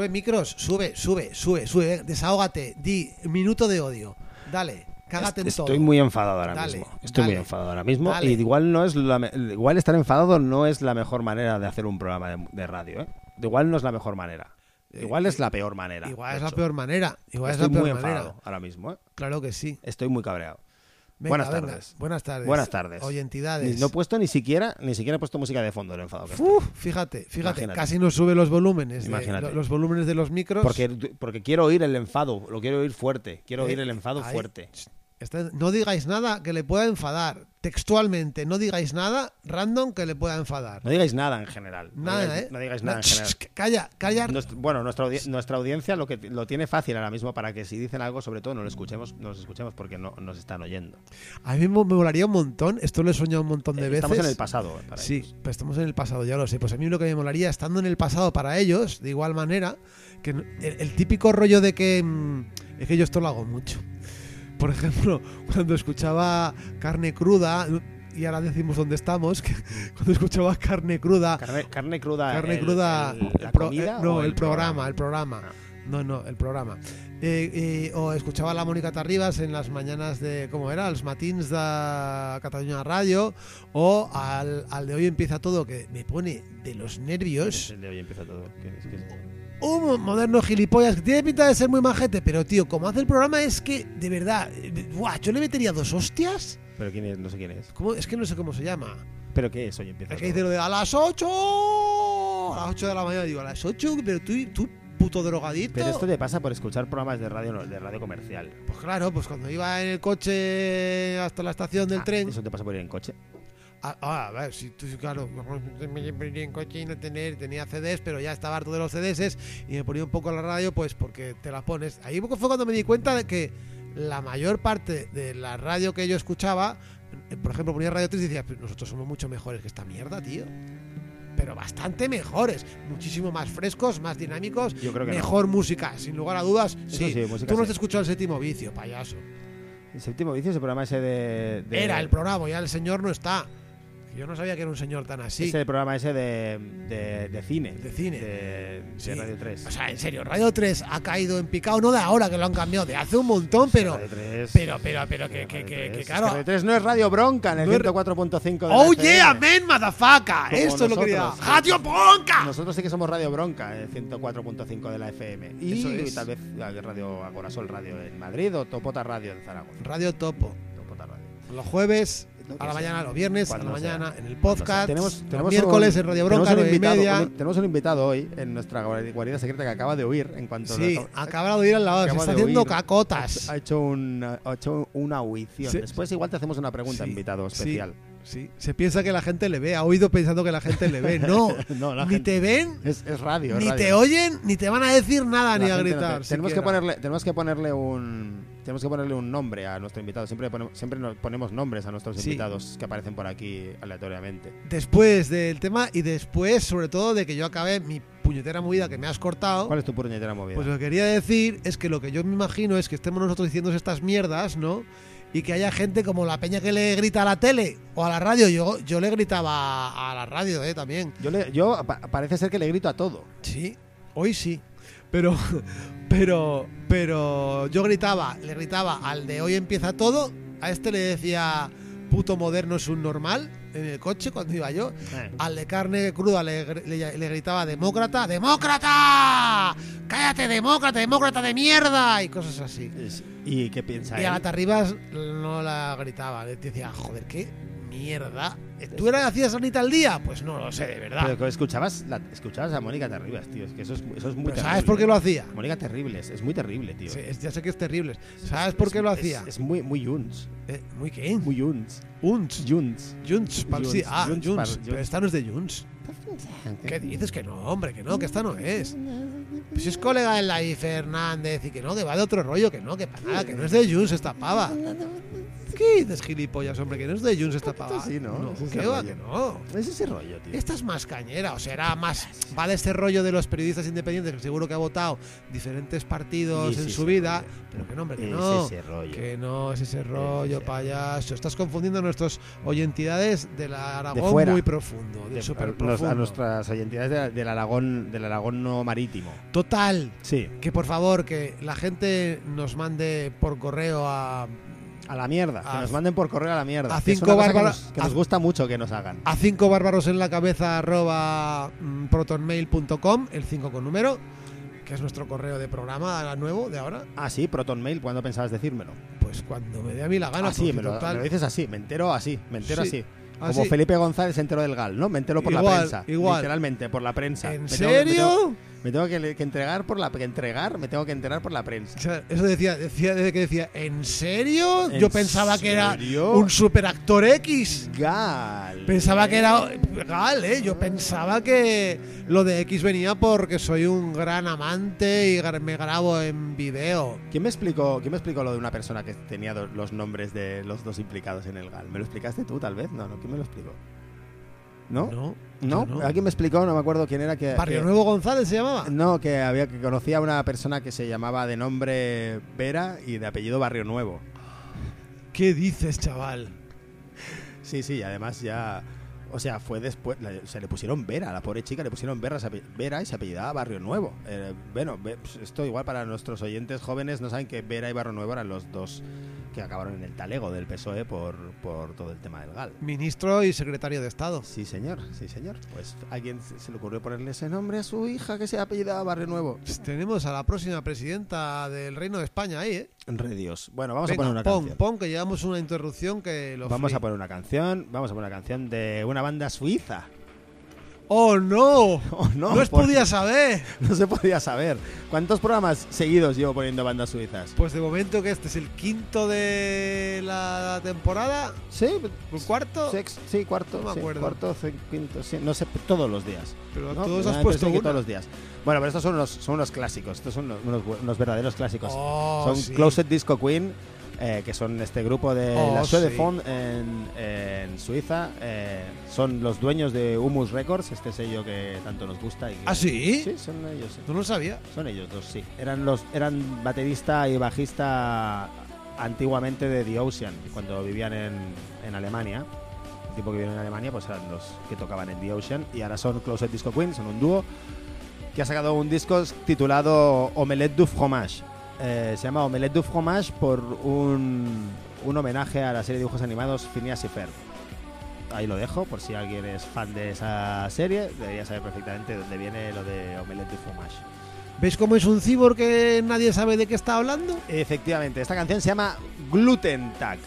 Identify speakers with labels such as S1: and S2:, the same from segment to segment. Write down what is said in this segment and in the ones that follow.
S1: Sube micros, sube, sube, sube, sube. eh, Desahógate, di minuto de odio. Dale, cágate en todo.
S2: Estoy muy enfadado ahora
S1: Dale,
S2: mismo. Estoy muy enfadado ahora mismo.
S1: dale.
S2: Y igual no es la igual estar enfadado no es la mejor manera de hacer un programa de, de radio, ¿eh? Igual no es la mejor manera. Igual es la peor manera.
S1: Igual es la peor manera. Igual
S2: Estoy
S1: es la
S2: muy
S1: peor
S2: enfadado
S1: manera.
S2: ahora mismo, ¿eh?
S1: Claro que sí.
S2: Estoy muy cabreado.
S1: Venga,
S2: Buenas
S1: venga.
S2: tardes.
S1: Buenas tardes.
S2: Buenas tardes.
S1: Oye, entidades.
S2: No he puesto ni siquiera ni siquiera he puesto música de fondo del enfado que.
S1: Uf, fíjate, fíjate,
S2: Imagínate.
S1: casi no sube los volúmenes,
S2: Imagínate.
S1: lo- los volúmenes de los micros.
S2: Porque, porque quiero oír el enfado, lo quiero oír fuerte. Quiero
S1: Eh,
S2: oír el enfado
S1: ahí.
S2: fuerte.
S1: No digáis nada que le pueda enfadar. Textualmente, no digáis nada random que le pueda enfadar.
S2: No digáis nada en general. No
S1: Nada,
S2: digáis,
S1: ¿eh?
S2: no digáis nada en general.
S1: Calla, calla.
S2: Bueno, nuestra, nuestra audiencia lo que lo tiene fácil ahora mismo para que si dicen algo, sobre todo no lo escuchemos, no los escuchemos porque no nos están oyendo.
S1: A mí me me molaría un montón. Esto lo he soñado un montón de
S2: Eh,
S1: veces.
S2: Estamos en el pasado. eh, para
S1: Sí,
S2: ellos.
S1: pero estamos en el pasado, ya lo sé. Pues a mí lo que me molaría, estando en el pasado para ellos, de igual manera, que no- el, el típico rollo de que. mm, es que yo esto lo hago mucho. Por ejemplo, cuando escuchaba carne cruda, y ahora decimos dónde estamos, que cuando escuchaba carne cruda.
S2: Carne, carne cruda.
S1: carne
S2: el-
S1: cruda.
S2: el-
S1: el
S2: ¿La
S1: pro-
S2: comida
S1: no, el, programa, el programa.
S2: Ah.
S1: No, no, el programa. Eh, eh, o escuchaba a la Mónica Tarribas en las mañanas de, ¿cómo era? Els matins de Cataluña Radio. O al, al de hoy empieza todo, que me pone de los nervios.
S2: el de hoy empieza todo. que es- que es-
S1: Un moderno gilipollas que tiene pinta de ser muy majete, pero tío, como hace el programa es que, de verdad, buah, yo le metería dos hostias.
S2: Pero quién es, no sé quién es.
S1: ¿Cómo? Es que no sé cómo se llama.
S2: Pero qué es hoy empieza.
S1: El que
S2: todo?
S1: dice lo de a las 8. A las 8 de la mañana digo, a las 8, pero tú, tú puto drogadito.
S2: Pero esto te pasa por escuchar programas de radio de radio comercial.
S1: Pues claro, pues cuando iba en el coche hasta la estación del
S2: Ah,
S1: tren.
S2: Eso te pasa por ir en coche.
S1: Ah, ah, a ver, si tú, claro, me iría en coche y no tener, tenía CDs, pero ya estaba harto de los CDs y me ponía un poco la radio, pues porque te la pones. Ahí fue cuando me di cuenta de que la mayor parte de la radio que yo escuchaba, eh, por ejemplo, ponía Radio 3 y decía, "Pero nosotros somos mucho mejores que esta mierda, tío. Pero bastante mejores, muchísimo más frescos, más dinámicos,
S2: Yo creo que no.
S1: mejor música, sin lugar a dudas. Sí,
S2: sí, música
S1: tú no has escuchado el séptimo vicio, payaso.
S2: El séptimo vicio es el programa ese de. de-
S1: Era el programa, ya el señor no está. Yo no sabía que era un señor tan así.
S2: Ese programa ese de, de, de cine.
S1: De cine.
S2: De, de
S1: Sí.
S2: Radio 3.
S1: O sea, en serio, Radio 3 ha caído en picado, no de ahora que lo han cambiado, de hace un montón, pero.
S2: Radio 3.
S1: Pero, pero, pero, que, que, que,
S2: 3.
S1: que
S2: Es
S1: claro.
S2: Radio 3 no es Radio Bronca en el
S1: No es-
S2: 104.5 de
S1: ¡Oh, yeah, man, motherfucker! Esto es lo que
S2: nosotros.
S1: ¡Radio Bronca!
S2: Nosotros sí que somos Radio Bronca, el 104.5 de la FM. Y
S1: Eso es.
S2: tal vez Radio Agorasol Radio en Madrid o Topota Radio en Zaragoza.
S1: Radio Topo.
S2: Topota Radio.
S1: Los jueves, A la mañana, los viernes, a la
S2: sea.
S1: mañana, en el podcast.
S2: Tenemos,
S1: los
S2: tenemos
S1: miércoles
S2: un-
S1: en Radio
S2: tenemos
S1: Bronca,
S2: un
S1: 9 y
S2: invitado-
S1: media.
S2: un- tenemos un invitado hoy en nuestra guarida secreta que acaba de huir en cuanto
S1: Sí,
S2: lo-
S1: acaba de oír al lado, se está haciendo
S2: huir.
S1: cacotas.
S2: Ha hecho, una, ha hecho una huición.
S1: Sí.
S2: Después igual te hacemos una pregunta,
S1: Sí,
S2: invitado especial.
S1: Sí, se piensa que la gente le ve, ha oído pensando que la gente le ve. No,
S2: No, la
S1: ni
S2: gente-
S1: te ven,
S2: Es, es radio. es
S1: ni
S2: radio.
S1: te oyen, ni te van a decir nada,
S2: La
S1: ni a
S2: gente no te-
S1: gritar.
S2: tenemos, que ponerle, tenemos que ponerle un tenemos que ponerle un nombre a nuestro invitado. Siempre ponemos, siempre nos ponemos nombres a nuestros
S1: Sí.
S2: invitados que aparecen por aquí aleatoriamente.
S1: Después del tema y después, sobre todo, de que yo acabé mi puñetera movida que me has cortado.
S2: ¿Cuál es tu puñetera movida?
S1: Pues lo que quería decir es que lo que yo me imagino es que estemos nosotros diciendo estas mierdas, ¿no? y que haya gente como la peña que le grita a la tele o a la radio. Yo, yo le gritaba a la radio, ¿eh? También.
S2: Yo, le- yo pa- parece ser que le grito a todo.
S1: Sí, hoy sí. Pero, pero, pero yo gritaba, le gritaba al de hoy empieza todo. A este le decía puto moderno es un normal en el coche cuando iba yo. Al de carne cruda le, le- le gritaba demócrata, ¡demócrata! ¡Cállate, demócrata, demócrata de mierda! Y cosas así.
S2: Es- ¿Y qué piensa
S1: Y a la Tarribas no la gritaba, le decía, joder, qué mierda. ¿Tú eras hacías Anita al día? Pues no lo sé, de verdad.
S2: Pero escuchabas, la- escuchabas a Mónica Terribas, tío. Es que eso es, eso es muy
S1: Pero
S2: terrible.
S1: ¿Sabes por qué lo hacía?
S2: Mónica Terribles, es muy terrible, tío.
S1: Sí, es- ya sé que es terrible. ¿Sabes por qué lo hacía?
S2: Es, muy, muy Junts.
S1: Eh, ¿Muy qué?
S2: Muy Junts.
S1: Junts.
S2: Junts.
S1: Junts. sí, ah,
S2: Junts
S1: Junts.
S2: para-
S1: Pero esta no es de Junts. ¿Qué dices que no, hombre? Que no, que esta no es. Pues si es colega de Lai Fernández y que no, que va de otro rollo, que no, que para nada, que no es de Junts esta pava. ¿Qué dices, gilipollas, hombre? Que no es de Junts esta pava.
S2: sí, ¿no? Es ese rollo.
S1: Que no.
S2: Es ese rollo, tío.
S1: Esta es más cañera, o sea, era más. Va de este rollo de los periodistas independientes, que seguro que ha votado diferentes partidos en su vida,
S2: rollo.
S1: pero que no, hombre, que
S2: Es
S1: no.
S2: ese rollo.
S1: Que no es ese rollo,
S2: ese
S1: payaso. Estás confundiendo a nuestros oyentidades del Aragón
S2: fuera.
S1: muy profundo, del
S2: De- nos-
S1: profundo.
S2: a nuestras entidades de- del Aragón, del Aragón no marítimo.
S1: Total,
S2: Sí.
S1: que por favor, que la gente nos mande por correo a,
S2: A la mierda.
S1: A-
S2: que nos manden por correo a la mierda.
S1: a cinco
S2: cosa que nos, que
S1: a-
S2: nos gusta mucho que nos hagan.
S1: a cinco bárbaros en la cabeza arroba mm, protonmail.com, el 5 con número, que es nuestro correo de programa nuevo de ahora.
S2: Ah, sí, Proton Mail, ¿cuándo pensabas decírmelo?
S1: Pues cuando me dé a mí la gana.
S2: Ah, sí,
S1: porque
S2: me lo,
S1: total-
S2: me lo dices así, me entero así, me entero
S1: Sí,
S2: así. Como
S1: así.
S2: Felipe González se enteró del GAL, ¿no? Me entero por la prensa.
S1: igual.
S2: Literalmente, por la prensa.
S1: ¿En
S2: me
S1: serio?
S2: tengo- Me tengo, que, que entregar por la que entregar, me tengo que enterar por la prensa.
S1: O sea, eso decía, decía desde que decía, ¿en serio?
S2: ¿En
S1: Yo pensaba que era
S2: serio?
S1: un superactor X.
S2: Gal.
S1: Pensaba que era Gal, ¿eh? Yo pensaba que lo de X venía porque soy un gran amante y me grabo en video.
S2: ¿Quién me explicó, quién me explicó lo de una persona que tenía los nombres de los dos implicados en el GAL? ¿Me lo explicaste tú, tal vez? No, no, ¿quién me lo explicó? ¿No?
S1: No.
S2: ¿No?
S1: no.
S2: ¿Alguien me explicó? No me acuerdo quién era que.
S1: Barrio
S2: que-
S1: Nuevo González se llamaba.
S2: No, que había que conocía a una persona que se llamaba de nombre Vera y de apellido Barrio Nuevo.
S1: ¿Qué dices, chaval?
S2: Sí, sí, y además ya. O sea, fue después. se le pusieron Vera, a la pobre chica le pusieron Vera, Vera y se apellidaba Barrio Nuevo. Eh, bueno, pues esto igual para nuestros oyentes jóvenes no saben que Vera y Barrio Nuevo eran los dos que acabaron en el talego del PSOE por, por todo el tema del GAL.
S1: Ministro y secretario de Estado.
S2: Sí, señor, sí, señor. Pues a alguien se le ocurrió ponerle ese nombre a su hija que se apellidaba Barrio Nuevo.
S1: Pues tenemos a la próxima presidenta del Reino de España ahí, ¿eh?
S2: Redios. Bueno, vamos
S1: Venga,
S2: a poner una
S1: pon,
S2: canción.
S1: pon, que llevamos una interrupción que lo
S2: Vamos a poner una canción, vamos a poner una canción de una banda suiza.
S1: ¡Oh, no!
S2: Oh, no,
S1: No,
S2: por-
S1: podía saber.
S2: No se podía saber. ¿Cuántos programas seguidos llevo poniendo bandas suizas?
S1: Pues de momento que este es el quinto de la temporada,
S2: Sí,
S1: el cuarto,
S2: sex- sí, cuarto,
S1: No me
S2: sí,
S1: acuerdo.
S2: cuarto, quinto, sí, no sé, todos los días.
S1: pero
S2: ¿no?
S1: todos has puesto uno.
S2: todos los días. Bueno, pero estos son unos, son unos clásicos, estos son unos, unos verdaderos clásicos.
S1: Oh,
S2: son
S1: sí.
S2: Closet Disco Queen, eh, que son este grupo de
S1: Oh,
S2: la Suede
S1: sí.
S2: Fond en, en Suiza. eh, son los dueños de Humus Records, este sello que tanto nos gusta. Y que-
S1: ¿Ah, sí?
S2: Sí, son ellos. sí.
S1: No lo sabía.
S2: Son ellos dos, sí. Eran los eran baterista y bajista antiguamente de The Ocean, cuando vivían en, en Alemania. El tiempo que vivieron en Alemania, pues eran los que tocaban en The Ocean. Y ahora son Closet Disco Queen, son un dúo que ha sacado un disco titulado Omelette du Fromage. Eh, se llama Omelette du Fromage por un, un homenaje a la serie de dibujos animados Phineas y Ferb. Ahí lo dejo, por si alguien es fan de esa serie, debería saber perfectamente dónde viene lo de Omelette du Fromage.
S1: ¿Ves cómo es un cibor que nadie sabe de qué está hablando?
S2: Efectivamente, esta canción se llama Gluten Tag.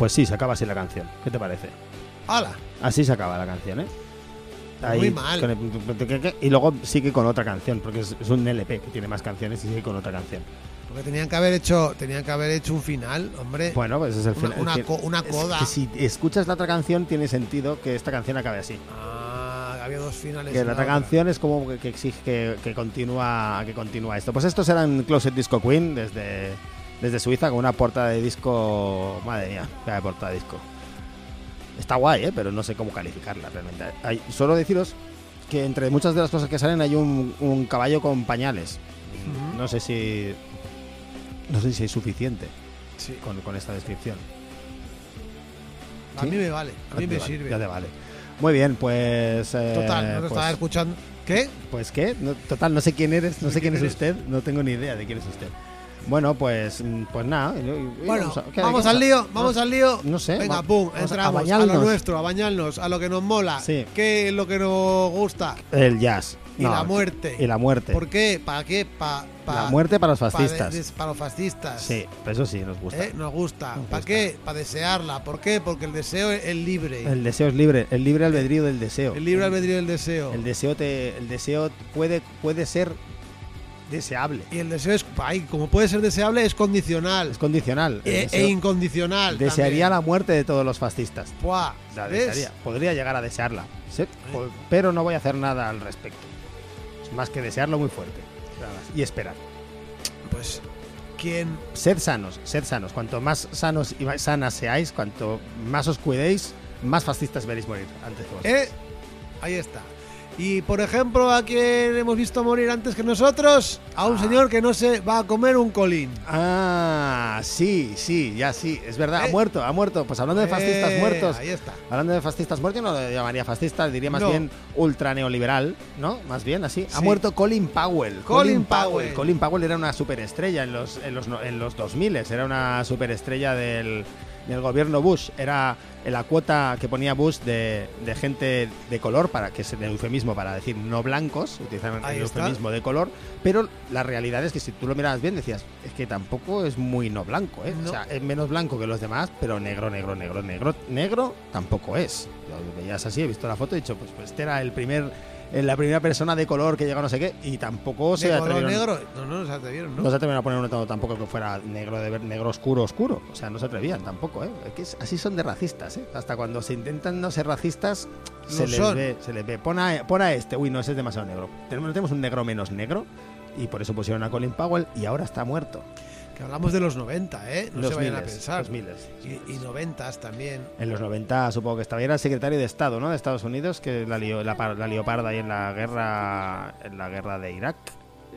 S2: Pues sí, se acaba así la canción. ¿Qué te parece?
S1: ¡Hala!
S2: Así se acaba la canción, ¿eh?
S1: Muy mal.
S2: el- y luego sigue con otra canción, porque es, un LP que tiene más canciones y sigue con otra canción.
S1: Porque tenían que haber hecho, tenían que haber hecho un final, hombre.
S2: Bueno, pues ese es el final.
S1: una
S2: que-
S1: co- una
S2: es
S1: coda.
S2: que si escuchas la otra canción, tiene sentido que esta canción acabe así.
S1: Ah, había dos finales.
S2: Que la otra canción es como que, que exige que, que continúa que continúa esto. Pues estos eran Closet Disco Queen desde, desde Suiza con una portada de disco. Madre mía, vaya portada de disco. Está guay, ¿eh? pero no sé cómo calificarla realmente. Hay, solo deciros que entre muchas de las cosas que salen hay un, un caballo con pañales. No sé si. No sé si es suficiente
S1: Sí.
S2: con, con esta descripción.
S1: A mí me vale, a mí me
S2: vale,
S1: sirve.
S2: Ya te vale. Muy bien, pues. eh,
S1: Total, no te
S2: pues-
S1: estaba escuchando. ¿Qué?
S2: Pues qué, No, total, no sé quién eres, no sé quién es
S1: eres?
S2: usted, no tengo ni idea de quién es usted. Bueno, pues, mm, pues nada.
S1: Bueno,
S2: a- ¿qué-
S1: vamos al lío, vamos al lío.
S2: No sé.
S1: Venga,
S2: va-
S1: pum,
S2: a-
S1: entramos a, lo nuestro, a bañarnos, a lo que nos mola.
S2: Sí.
S1: ¿Qué es lo que nos gusta?
S2: El jazz.
S1: Y
S2: No,
S1: la muerte.
S2: Y la muerte.
S1: ¿Por qué? ¿Para qué? Pa, pa-
S2: La muerte para los fascistas.
S1: para los fascistas.
S2: Sí, pero eso sí nos gusta.
S1: ¿Eh? Nos gusta.
S2: Nos
S1: ¿Para
S2: gusta.
S1: qué? Para desearla. ¿Por qué? Porque el deseo es libre.
S2: El deseo es libre, el libre albedrío del deseo.
S1: El libre albedrío del deseo.
S2: El deseo te, el deseo puede, puede ser deseable.
S1: Y el deseo es, ay, como puede ser deseable, es condicional.
S2: Es condicional.
S1: E, e incondicional.
S2: desearía
S1: también.
S2: la muerte de todos los fascistas.
S1: Buah,
S2: La desearía. Podría llegar a desearla. Sí, Pero no voy a hacer nada al respecto. Es más que desearlo muy fuerte. Y esperar.
S1: Pues, ¿quién?
S2: Sed sanos, sed sanos. Cuanto más sanos y más sanas seáis, cuanto más os cuidéis, más fascistas veréis morir antes que vosotros.
S1: ¿Eh? Ahí está. Y por ejemplo, ¿a quién hemos visto morir antes que nosotros? A un
S2: Ah.
S1: señor que no se va a comer un colín.
S2: Ah, sí, sí, ya sí, es verdad,
S1: ¿Eh?
S2: ha muerto, ha muerto. Pues hablando de fascistas
S1: Eh,
S2: muertos,
S1: Ahí está.
S2: hablando de fascistas muertos, yo no lo llamaría fascista, diría más
S1: No.
S2: bien ultra neoliberal, ¿no? Más bien así. Ha muerto Colin Powell.
S1: Colin Powell.
S2: Colin Powell era una superestrella en los, en los, en los 2000, era una superestrella del, del gobierno Bush. Era la cuota que ponía Bush de, de gente de color, para que es el eufemismo para decir no blancos, utilizaban el
S1: está.
S2: eufemismo de color, pero la realidad es que si tú lo mirabas bien decías, es que tampoco es muy no blanco, ¿eh?
S1: No.
S2: O sea, es menos blanco que los demás, pero negro, negro, negro, negro, negro tampoco es. Yo lo veías así, he visto la foto y he dicho, pues, pues este era el primer, eh, la primera persona de color que llegó a no sé qué, y tampoco se
S1: ¿De
S2: atrevieron.
S1: negro? No, no, se atrevieron, ¿no?
S2: No se atrevieron a poner uno tampoco que fuera negro de ver- negro oscuro oscuro. O sea, no se atrevían tampoco, ¿eh? Es que es- así son de racistas, ¿eh? Hasta cuando se intentan no ser racistas, se les ve, se les ve. Pon a, pon a este, uy, no, ese es demasiado negro. Tenemos, tenemos un negro menos negro y por eso pusieron a Colin Powell y ahora está muerto.
S1: Que hablamos de los 90, ¿eh? No
S2: los
S1: se vayan a pensar.
S2: los miles.
S1: Y, y 90 también.
S2: En los 90 supongo que estaba, era el secretario de Estado, ¿no? De Estados Unidos, que la lió, la, la lió parda ahí en la guerra, en la guerra de Irak.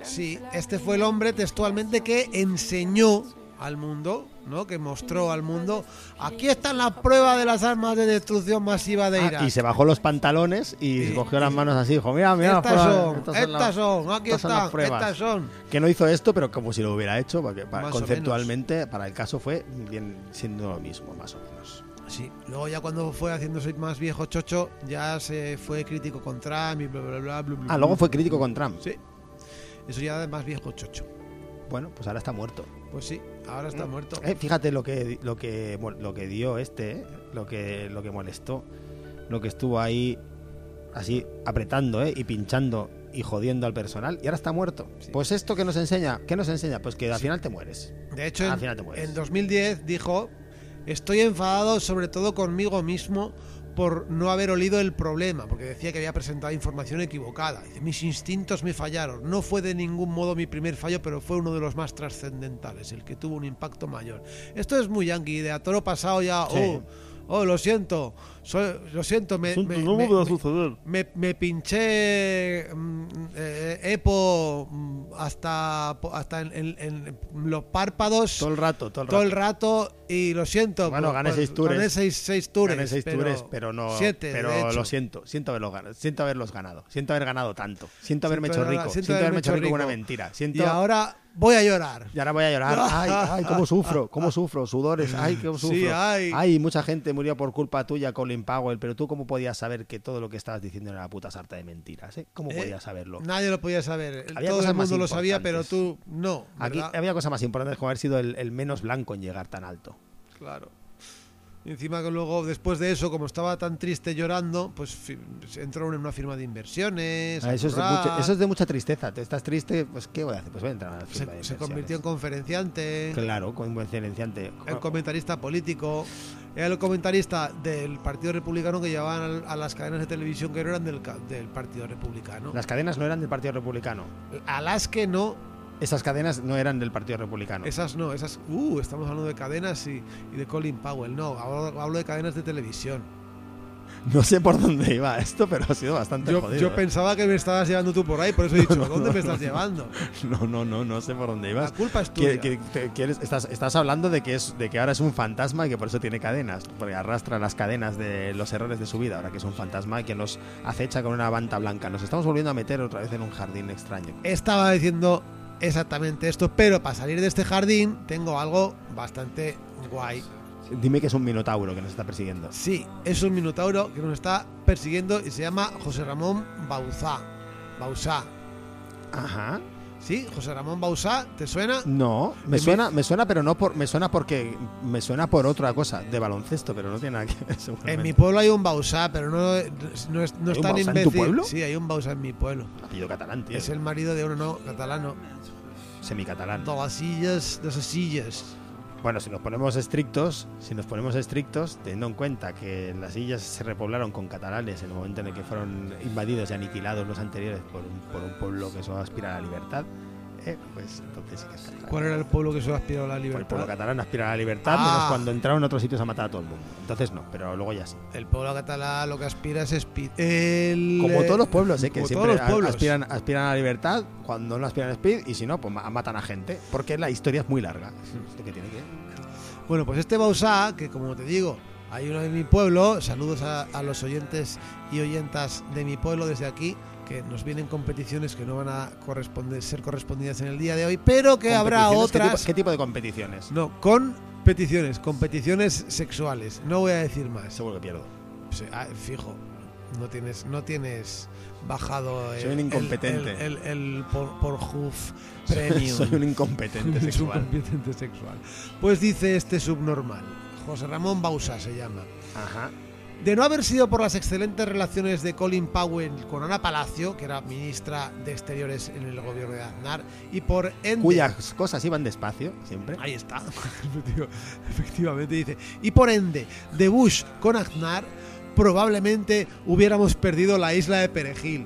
S1: Sí, este fue el hombre textualmente que enseñó al mundo, ¿no? Que mostró al mundo. Aquí están las pruebas de las armas de destrucción masiva de
S2: Ah,
S1: Irak.
S2: y se bajó los pantalones y,
S1: Y-
S2: cogió las manos así, dijo, mira, mira,
S1: estas son, estas
S2: las-
S1: son, aquí
S2: estas son las
S1: están,
S2: pruebas.
S1: estas son.
S2: que no hizo esto, pero como si lo hubiera hecho, porque para- conceptualmente para el caso fue bien siendo lo mismo, más o menos.
S1: Sí, luego ya cuando fue haciéndose más viejo chocho, ya se fue crítico con Trump y bla bla bla bla. bla,
S2: Ah, luego fue crítico con Trump.
S1: Sí. Eso ya de más viejo chocho.
S2: Bueno, pues ahora está muerto.
S1: Pues sí, ahora está muerto.
S2: Eh, fíjate lo que lo que lo que dio este, eh, lo que lo que molestó, lo que estuvo ahí así apretando, eh, y pinchando y jodiendo al personal y ahora está muerto.
S1: Sí.
S2: Pues esto que nos enseña, ¿qué nos enseña? Pues que al final te mueres.
S1: De hecho,
S2: Al
S1: en,
S2: final te mueres.
S1: en 2010 dijo, estoy enfadado sobre todo conmigo mismo por no haber olido el problema, porque decía que había presentado información equivocada. Dice, mis instintos me fallaron. No fue de ningún modo mi primer fallo, pero fue uno de los más trascendentales, el que tuvo un impacto mayor. Esto es muy yankee, de a toro pasado ya,
S2: Sí.
S1: oh, oh, lo siento, soy- lo siento, me, me-
S2: no
S1: me-
S2: a suceder.
S1: me, me pinché mm, eh, Epo mm, hasta, hasta en, en- en los párpados
S2: Todo el rato, todo el
S1: todo
S2: rato.
S1: el rato y lo siento.
S2: Bueno, gané seis tours.
S1: Gané seis, seis tours.
S2: Gané seis
S1: pero,
S2: tours, pero no.
S1: Siete,
S2: pero lo siento, siento haberlos ganado, siento haberlos ganado, siento haber ganado tanto, siento haberme
S1: Siento
S2: hecho rico,
S1: siento
S2: haberme hecho rico con una
S1: rico.
S2: mentira,
S1: Y
S2: siento.
S1: ahora voy a llorar.
S2: Y ahora voy a llorar. Ay, ay, cómo sufro, cómo sufro, sudores, ay, cómo sufro.
S1: Sí, ay.
S2: mucha gente murió por culpa tuya, Colin Powell, pero tú cómo podías saber que todo lo que estabas diciendo era una puta sarta de mentiras, ¿eh? ¿Cómo
S1: ¿Eh?
S2: podías saberlo?
S1: Nadie lo podía saber.
S2: Había
S1: Todo el mundo lo sabía, pero tú no.
S2: Aquí había cosas más importantes como haber sido el, el menos blanco en llegar tan alto.
S1: Claro. Y encima que luego, después de eso, como estaba tan triste llorando, pues se entró en una firma de inversiones.
S2: Ah, eso, es de mucha, eso es de mucha tristeza. Te estás triste, pues ¿qué voy a hacer? Pues voy a entrar a la
S1: se,
S2: firma de
S1: se convirtió en conferenciante,
S2: Claro, con buen silenciante.
S1: en comentarista político. Era el comentarista del Partido Republicano que llevaban a las cadenas de televisión que no eran del, del Partido Republicano.
S2: Las cadenas no eran del Partido Republicano.
S1: A las que no,
S2: Esas cadenas no eran del Partido Republicano.
S1: esas no, esas. Uh, estamos hablando de cadenas y, y de Colin Powell. No, hablo, hablo de cadenas de televisión.
S2: No sé por dónde iba esto, pero ha sido bastante
S1: Yo,
S2: jodido.
S1: yo
S2: ¿eh?
S1: pensaba que me estabas llevando tú por ahí, por eso he dicho, ¿dónde me estás llevando?
S2: No, no, no, no sé por dónde
S1: La
S2: ibas.
S1: culpa es
S2: Que-
S1: tuya.
S2: que- estás, estás hablando de que, es, de que ahora es un fantasma y que por eso tiene cadenas, porque arrastra las cadenas de los errores de su vida, ahora que es un fantasma y que nos acecha con una banda blanca. Nos estamos volviendo a meter otra vez en un jardín extraño.
S1: Estaba diciendo exactamente esto, pero para salir de este jardín tengo algo bastante guay.
S2: Dime que es un minotauro que nos está persiguiendo.
S1: Sí, es un minotauro que nos está persiguiendo y se llama José Ramón Bauzá. Bauzá.
S2: Ajá.
S1: ¿Sí? José Ramón Bauzá, ¿te suena?
S2: No, me
S1: En
S2: suena, me suena, pero no por, me suena porque me suena por otra cosa, de baloncesto, pero no tiene nada que ver.
S1: En mi pueblo hay un Bauzá, pero no, no es, no es
S2: ¿Hay un
S1: tan
S2: Bauzá en
S1: imbécil.
S2: tu pueblo?
S1: Sí, hay un Bauzá en mi pueblo.
S2: apellido catalán, tío.
S1: Es el marido de uno no, catalano.
S2: Semicatalán.
S1: De las sillas, de esas sillas.
S2: Bueno, si nos ponemos estrictos, si nos ponemos estrictos, teniendo en cuenta que las islas se repoblaron con catalanes en el momento en el que fueron invadidos y aniquilados los anteriores por un, por un pueblo que solo aspira a la libertad, eh, pues entonces sí que.
S1: ¿Cuál era el pueblo que solo aspiró a la
S2: Pues el
S1: libertad?
S2: pueblo catalán aspira a la libertad,
S1: Ah.
S2: menos cuando entraron a otros sitios a matar a todo el mundo. Entonces no, pero luego ya sí.
S1: El pueblo catalán lo que aspira es speed. El,
S2: Como todos los pueblos, eh, que
S1: como
S2: siempre
S1: todos los
S2: a-
S1: pueblos.
S2: aspiran, aspiran a la libertad, cuando no aspiran a speed, y si no, pues ma- matan a gente. Porque la historia es muy larga. Esto que tiene que
S1: Bueno, pues este Bausá, que como te digo, hay uno de mi pueblo, saludos a, a los oyentes y oyentas de mi pueblo desde aquí, que nos vienen competiciones que no van a corresponder, ser correspondidas en el día de hoy, pero que habrá
S2: ¿Competiciones? ¿Qué
S1: otras.
S2: tipo- ¿Qué tipo de competiciones?
S1: No, con peticiones, competiciones sexuales. No voy a decir más.
S2: Seguro que pierdo.
S1: Ah, fijo, no tienes, no tienes bajado el,
S2: Soy un incompetente.
S1: el, el, el por, Pornhub Premium.
S2: Soy un incompetente
S1: Es un
S2: sexual.
S1: competente sexual. Pues dice este subnormal, José Ramón Bausa se llama.
S2: Ajá.
S1: De no haber sido por las excelentes relaciones de Colin Powell con Ana Palacio, que era ministra de Exteriores en el gobierno de Aznar, y por ende...
S2: Cuyas cosas iban despacio, siempre.
S1: Ahí está. Efectivamente dice. Y por ende, de Bush con Aznar, probablemente hubiéramos perdido la isla de Perejil.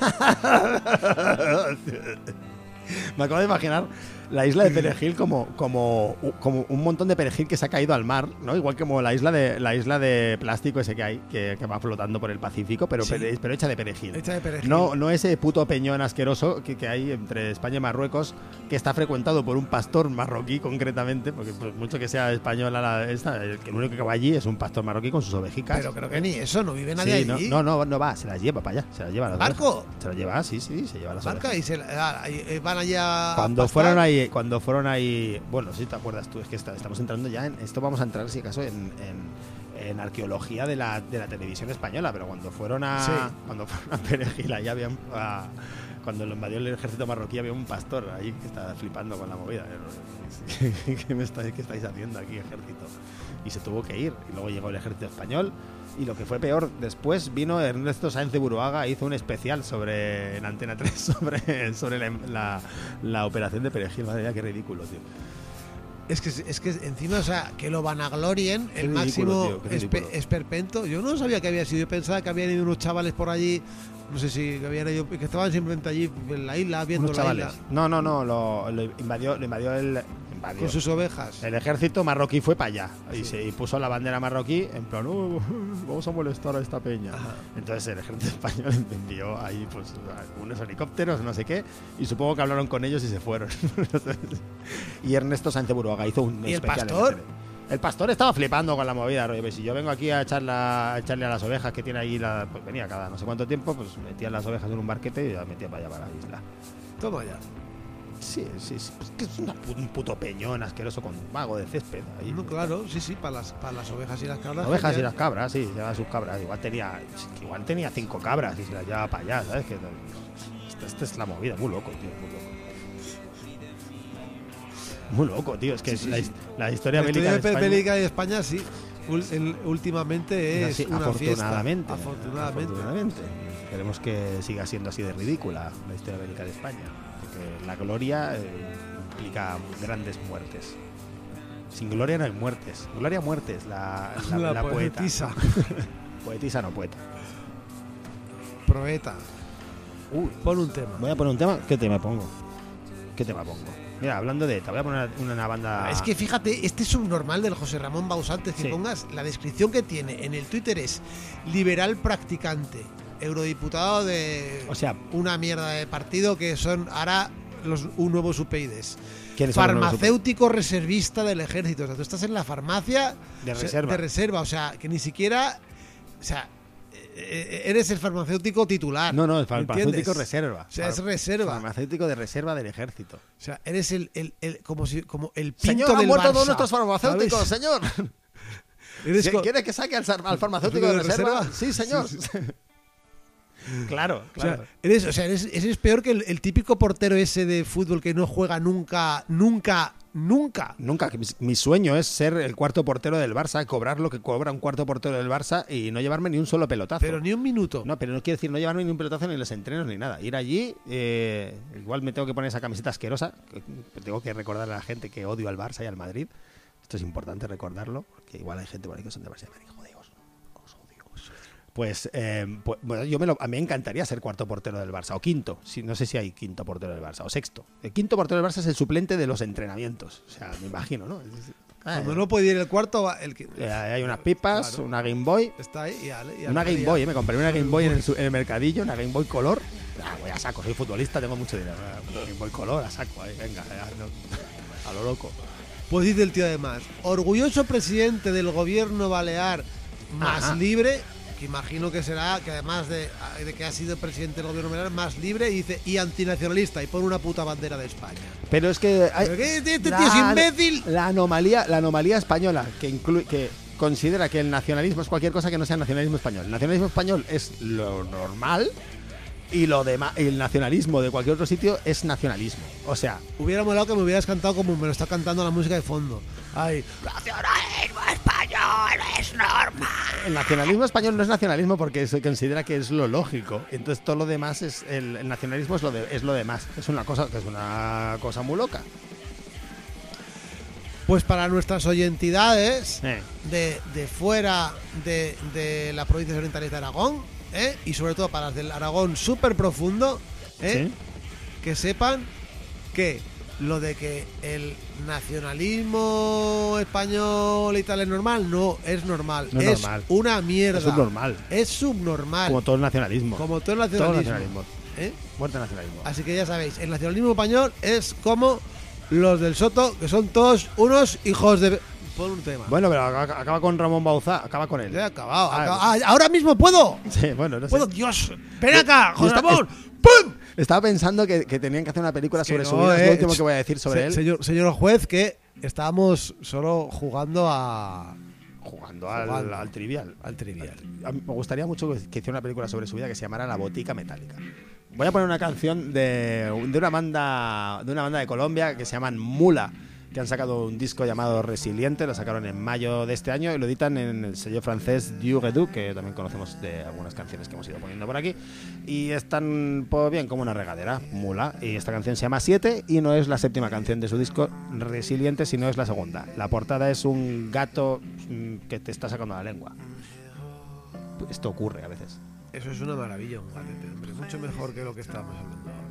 S2: Me acabo de imaginar la isla de Perejil como, como, como un montón de perejil que se ha caído al mar, ¿no? Igual como la isla de la isla de plástico ese que hay, que, que va flotando por el Pacífico, pero,
S1: Sí.
S2: pero, pero hecha de perejil.
S1: Hecha de perejil.
S2: No, no ese puto peñón asqueroso que, que hay entre España y Marruecos, que está frecuentado por un pastor marroquí concretamente, porque por mucho que sea española la, esta, el único que va allí es un pastor marroquí con sus ovejicas.
S1: Pero creo que ni eso, no vive nadie
S2: Sí, no,
S1: allí.
S2: no, no, no va, se las lleva para allá, se las lleva. las
S1: ¿Barco?
S2: ovejas. Se las lleva, sí, sí, se lleva las
S1: Marca
S2: ovejas.
S1: y se, y, eh, van allá. a
S2: Cuando fueron ahí, cuando fueron ahí, bueno, si te acuerdas tú, es que está- estamos entrando ya en esto vamos a entrar si acaso en, en, en arqueología de la, de la televisión española, pero cuando fueron a
S1: Sí.
S2: cuando fueron a Perejil ya había a- cuando lo invadió el ejército marroquí había un pastor ahí que estaba flipando con la movida. ¿Qué, qué me estáis, qué estáis haciendo aquí, ejército? Y se tuvo que ir. Y luego llegó el ejército español. Y lo que fue peor, después vino Ernesto Sáenz de Buruaga e hizo un especial sobre en Antena 3 sobre, sobre la, la- la operación de Perejil. Madre mía, qué ridículo, tío.
S1: Es que, es que encima, o sea, que lo vanaglorien, el
S2: ridículo,
S1: máximo
S2: tío,
S1: espe- esperpento. Yo no sabía que había sido. Yo pensaba que habían ido unos chavales por allí. No sé si que habían ido, que estaban simplemente allí en la isla, viendo
S2: Unos
S1: la
S2: chavales.
S1: isla
S2: No, no, no, lo, lo invadió, lo invadió el. invadió.
S1: con sus ovejas.
S2: El ejército marroquí fue para allá y, se, y puso la bandera marroquí en plan, "Oh, vamos a molestar a esta peña. Entonces el ejército español envió ahí pues unos helicópteros, no sé qué, y supongo que hablaron con ellos y se fueron. y Ernesto Sánchez Buruaga hizo un
S1: ¿Y el
S2: especial en
S1: pastor?
S2: TV. El pastor estaba flipando con la movida, rollo, pues, si yo vengo aquí a, echar la- a echarle a las ovejas que tiene ahí, la, pues venía cada no sé cuánto tiempo, pues metía las ovejas en un barquete y las metía para allá para la isla.
S1: Toma ya.
S2: Sí, sí, sí. Es que es una un puto peñón asqueroso con un mago de césped. Ahí.
S1: No, claro, sí, sí, para las, para las ovejas y las cabras.
S2: Ovejas y las cabras, sí, lleva sus cabras. Igual tenía, igual tenía cinco cabras y se las llevaba para allá, ¿sabes? Que esta, esta es la movida, muy loco, tío, muy loco. Muy loco, tío. Es que la, his- la historia bélica de España.
S1: bélica de España, sí. Ul- últimamente es una
S2: afortunadamente,
S1: fiesta. Afortunadamente.
S2: afortunadamente. Queremos que siga siendo así de ridícula la historia bélica de España. Porque la gloria eh, implica grandes muertes. Sin gloria no hay muertes. Gloria muertes, la, la,
S1: La,
S2: la poeta.
S1: poetisa.
S2: Poetisa no poeta.
S1: Proeta.
S2: Uy,
S1: Pon un tema.
S2: voy a poner un tema. ¿Qué tema pongo? ¿Qué tema pongo? Mira, hablando de. Te voy a poner una, banda.
S1: Es que fíjate, este subnormal del José Ramón Bausantes, que
S2: Sí.
S1: pongas la descripción que tiene en el Twitter es liberal practicante, eurodiputado de
S2: O sea,
S1: una mierda de partido que son ahora los un nuevo UPyDs.
S2: ¿quiénes son los nuevos
S1: Farmacéutico reservista del ejército. O sea, tú estás en la farmacia
S2: De reserva.
S1: de reserva. O sea, que ni siquiera. O sea, eres el farmacéutico titular.
S2: No, no, el
S1: ¿me
S2: farmacéutico reserva.
S1: O sea, es reserva.
S2: Farmacéutico de reserva del ejército.
S1: O sea, eres el, el, el- como si como el pinto
S2: Señor, han
S1: del
S2: muerto
S1: Barça,
S2: todos nuestros farmacéuticos,
S1: ¿sabes?
S2: señor.
S1: Eres co-
S2: ¿Quiere que saque al, farmacéutico de
S1: ¿De
S2: reserva?
S1: reserva?
S2: Sí, señor.
S1: Sí,
S2: claro,
S1: O sea, eres, o sea, eres, eres peor que el, el típico portero ese de fútbol que no juega nunca, nunca, nunca.
S2: Nunca, que mi, mi sueño es ser el cuarto portero del Barça, cobrar lo que cobra un cuarto portero del Barça y no llevarme ni un solo pelotazo.
S1: Pero ni un minuto.
S2: No, pero no quiero decir no llevarme ni un pelotazo ni en los entrenos ni nada. Ir allí, eh, igual me tengo que poner esa camiseta asquerosa. que Tengo que recordar a la gente que odio al Barça y al Madrid. Esto es importante recordarlo, porque igual hay gente por ahí que son de Barça y Madrid. Joder, os, os odio. Pues, eh, pues, bueno, yo me lo, a mí me encantaría ser cuarto portero del Barça, o quinto, si, no sé si hay quinto portero del Barça, o sexto. El quinto portero del Barça es el suplente de los entrenamientos. O sea, me imagino, ¿no?
S1: Cuando no puede ir el cuarto, el que
S2: eh, hay unas pipas,
S1: Claro.
S2: una Game Boy,
S1: está ahí y ale- y
S2: una Game Boy, eh, me compré una Game Boy en el, su- en el mercadillo, una Game Boy color. Ah, voy a saco, soy futbolista, tengo mucho dinero. Ah, Game Boy color, a saco, ahí, venga, a lo loco.
S1: Pues dice el tío además, orgulloso presidente del gobierno balear más
S2: Ajá.
S1: libre, que imagino que será, que además de, de que ha sido presidente del gobierno balear más libre, y dice, y antinacionalista, y pone una puta bandera de España.
S2: Pero es que hay-
S1: ¿Pero qué? Este tío
S2: la-
S1: es imbécil.
S2: La anomalía, la anomalía española que incluye que considera que el nacionalismo es cualquier cosa que no sea nacionalismo español. El nacionalismo español es lo normal y lo demás, el nacionalismo de cualquier otro sitio es nacionalismo. O sea,
S1: Hubiera molado que me hubieras cantado como me lo está cantando la música de fondo. Ay, nacionalismo español es normal.
S2: el nacionalismo español no es nacionalismo porque se considera que es lo lógico. Entonces todo lo demás es el, el nacionalismo es lo de, es lo demás. Es una cosa que es una cosa muy loca.
S1: Pues para nuestras oyentidades
S2: Eh.
S1: de, de fuera de, de las provincias orientales de Aragón, ¿eh? y sobre todo para las del Aragón súper profundo, ¿eh?
S2: ¿Sí?
S1: que sepan que lo de que el nacionalismo español y tal es normal, no es normal.
S2: No es normal.
S1: una mierda.
S2: Es subnormal.
S1: Es subnormal.
S2: Como todo el nacionalismo.
S1: Como todo el
S2: todo el
S1: nacionalismo.
S2: nacionalismo.
S1: ¿eh?
S2: Muerte nacionalismo.
S1: Así que ya sabéis, el nacionalismo español es como los del Soto, que son todos unos hijos de... Pon un tema.
S2: Bueno, pero acaba con Ramón Bauza, acaba con él.
S1: Ya he acabado.
S2: Ah,
S1: acaba- Ah, ahora mismo puedo.
S2: Sí, bueno, no sé.
S1: Puedo, Dios. Ven acá, José Ramón. ¡Pum!
S2: Estaba pensando que, que tenían que hacer una película sobre su vida, es
S1: eh,
S2: lo último que voy a decir sobre
S1: Se-
S2: él.
S1: Señor, señor juez, que estábamos solo jugando a,
S2: Jugando al,
S1: Jugando.
S2: al trivial.
S1: al trivial.
S2: Me gustaría mucho que que hiciera una película sobre su vida que se llamara La Botica Metálica. Voy a poner una canción de, de una banda de una banda de Colombia que se llaman Mula, que han sacado un disco llamado Resiliente, lo sacaron en mayo de este año y lo editan en el sello francés Dieu Redu, que también conocemos de algunas canciones que hemos ido poniendo por aquí. Y están pues, bien como una regadera, Mula. Y esta canción se llama 7 y no es la séptima canción de su disco Resiliente, sino es la segunda. La portada es un gato mm, que te está sacando la lengua. Esto ocurre a veces.
S1: Eso es una maravilla, un gatete, hombre. Mucho mejor que lo que estábamos hablando